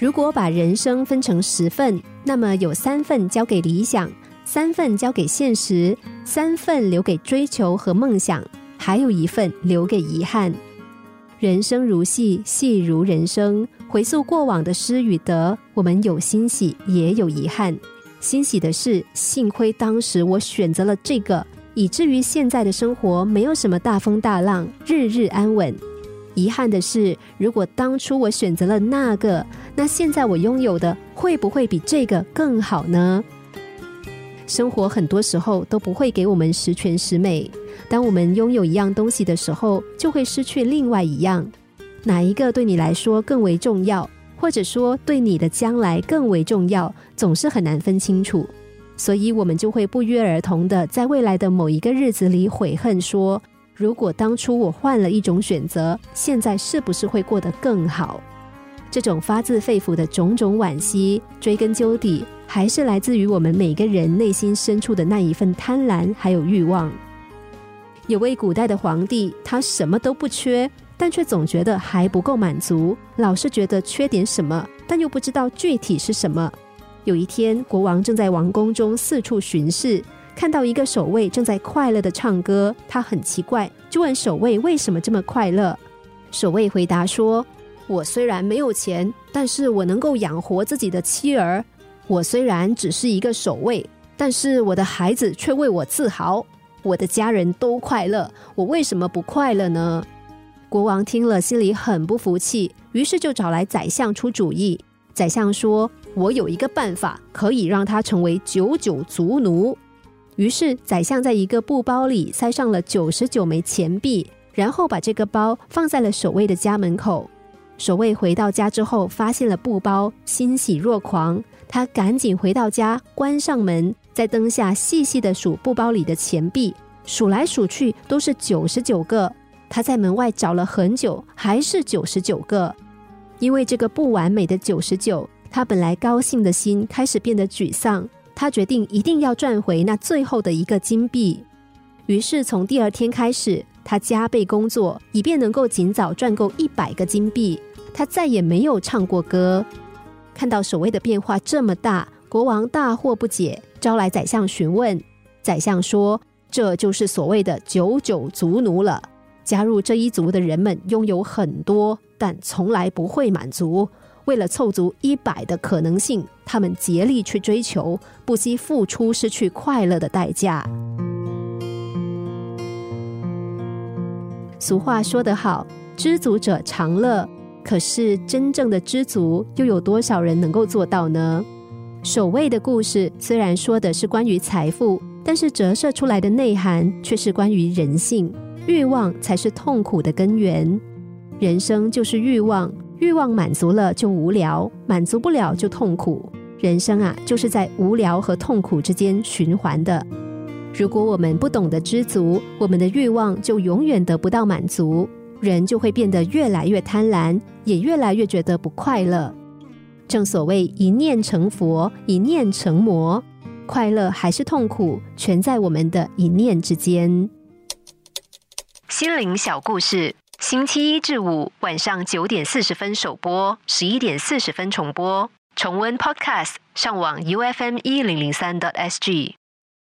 如果把人生分成十份，那么有三份交给理想，三份交给现实，三份留给追求和梦想，还有一份留给遗憾。人生如戏，戏如人生。回溯过往的失与得，我们有欣喜，也有遗憾。欣喜的是，幸亏当时我选择了这个，以至于现在的生活没有什么大风大浪，日日安稳。遗憾的是，如果当初我选择了那个，那现在我拥有的会不会比这个更好呢？生活很多时候都不会给我们十全十美。当我们拥有一样东西的时候，就会失去另外一样。哪一个对你来说更为重要，或者说对你的将来更为重要，总是很难分清楚。所以，我们就会不约而同的在未来的某一个日子里悔恨说。如果当初我换了一种选择，现在是不是会过得更好？这种发自肺腑的种种惋惜，追根究底，还是来自于我们每个人内心深处的那一份贪婪还有欲望。有位古代的皇帝，他什么都不缺，但却总觉得还不够满足，老是觉得缺点什么，但又不知道具体是什么。有一天，国王正在王宫中四处巡视。看到一个守卫正在快乐的唱歌，他很奇怪，就问守卫为什么这么快乐。守卫回答说：“我虽然没有钱，但是我能够养活自己的妻儿。我虽然只是一个守卫，但是我的孩子却为我自豪。我的家人都快乐，我为什么不快乐呢？”国王听了，心里很不服气，于是就找来宰相出主意。宰相说：“我有一个办法，可以让他成为九九族奴。”于是，宰相在一个布包里塞上了九十九枚钱币，然后把这个包放在了守卫的家门口。守卫回到家之后，发现了布包，欣喜若狂。他赶紧回到家，关上门，在灯下细细的数布包里的钱币，数来数去都是九十九个。他在门外找了很久，还是九十九个。因为这个不完美的九十九，他本来高兴的心开始变得沮丧。他决定一定要赚回那最后的一个金币，于是从第二天开始，他加倍工作，以便能够尽早赚够一百个金币。他再也没有唱过歌。看到守卫的变化这么大，国王大惑不解，招来宰相询问。宰相说：“这就是所谓的九九族奴了。加入这一族的人们拥有很多，但从来不会满足。”为了凑足一百的可能性，他们竭力去追求，不惜付出失去快乐的代价。俗话说得好，知足者常乐。可是真正的知足，又有多少人能够做到呢？守卫的故事虽然说的是关于财富，但是折射出来的内涵却是关于人性。欲望才是痛苦的根源，人生就是欲望。欲望满足了就无聊，满足不了就痛苦。人生啊，就是在无聊和痛苦之间循环的。如果我们不懂得知足，我们的欲望就永远得不到满足，人就会变得越来越贪婪，也越来越觉得不快乐。正所谓一念成佛，一念成魔，快乐还是痛苦，全在我们的一念之间。心灵小故事。星期一至五晚上九点四十分首播，十一点四十分重播。重温 Podcast，上网 U F M 一零零三 t S G。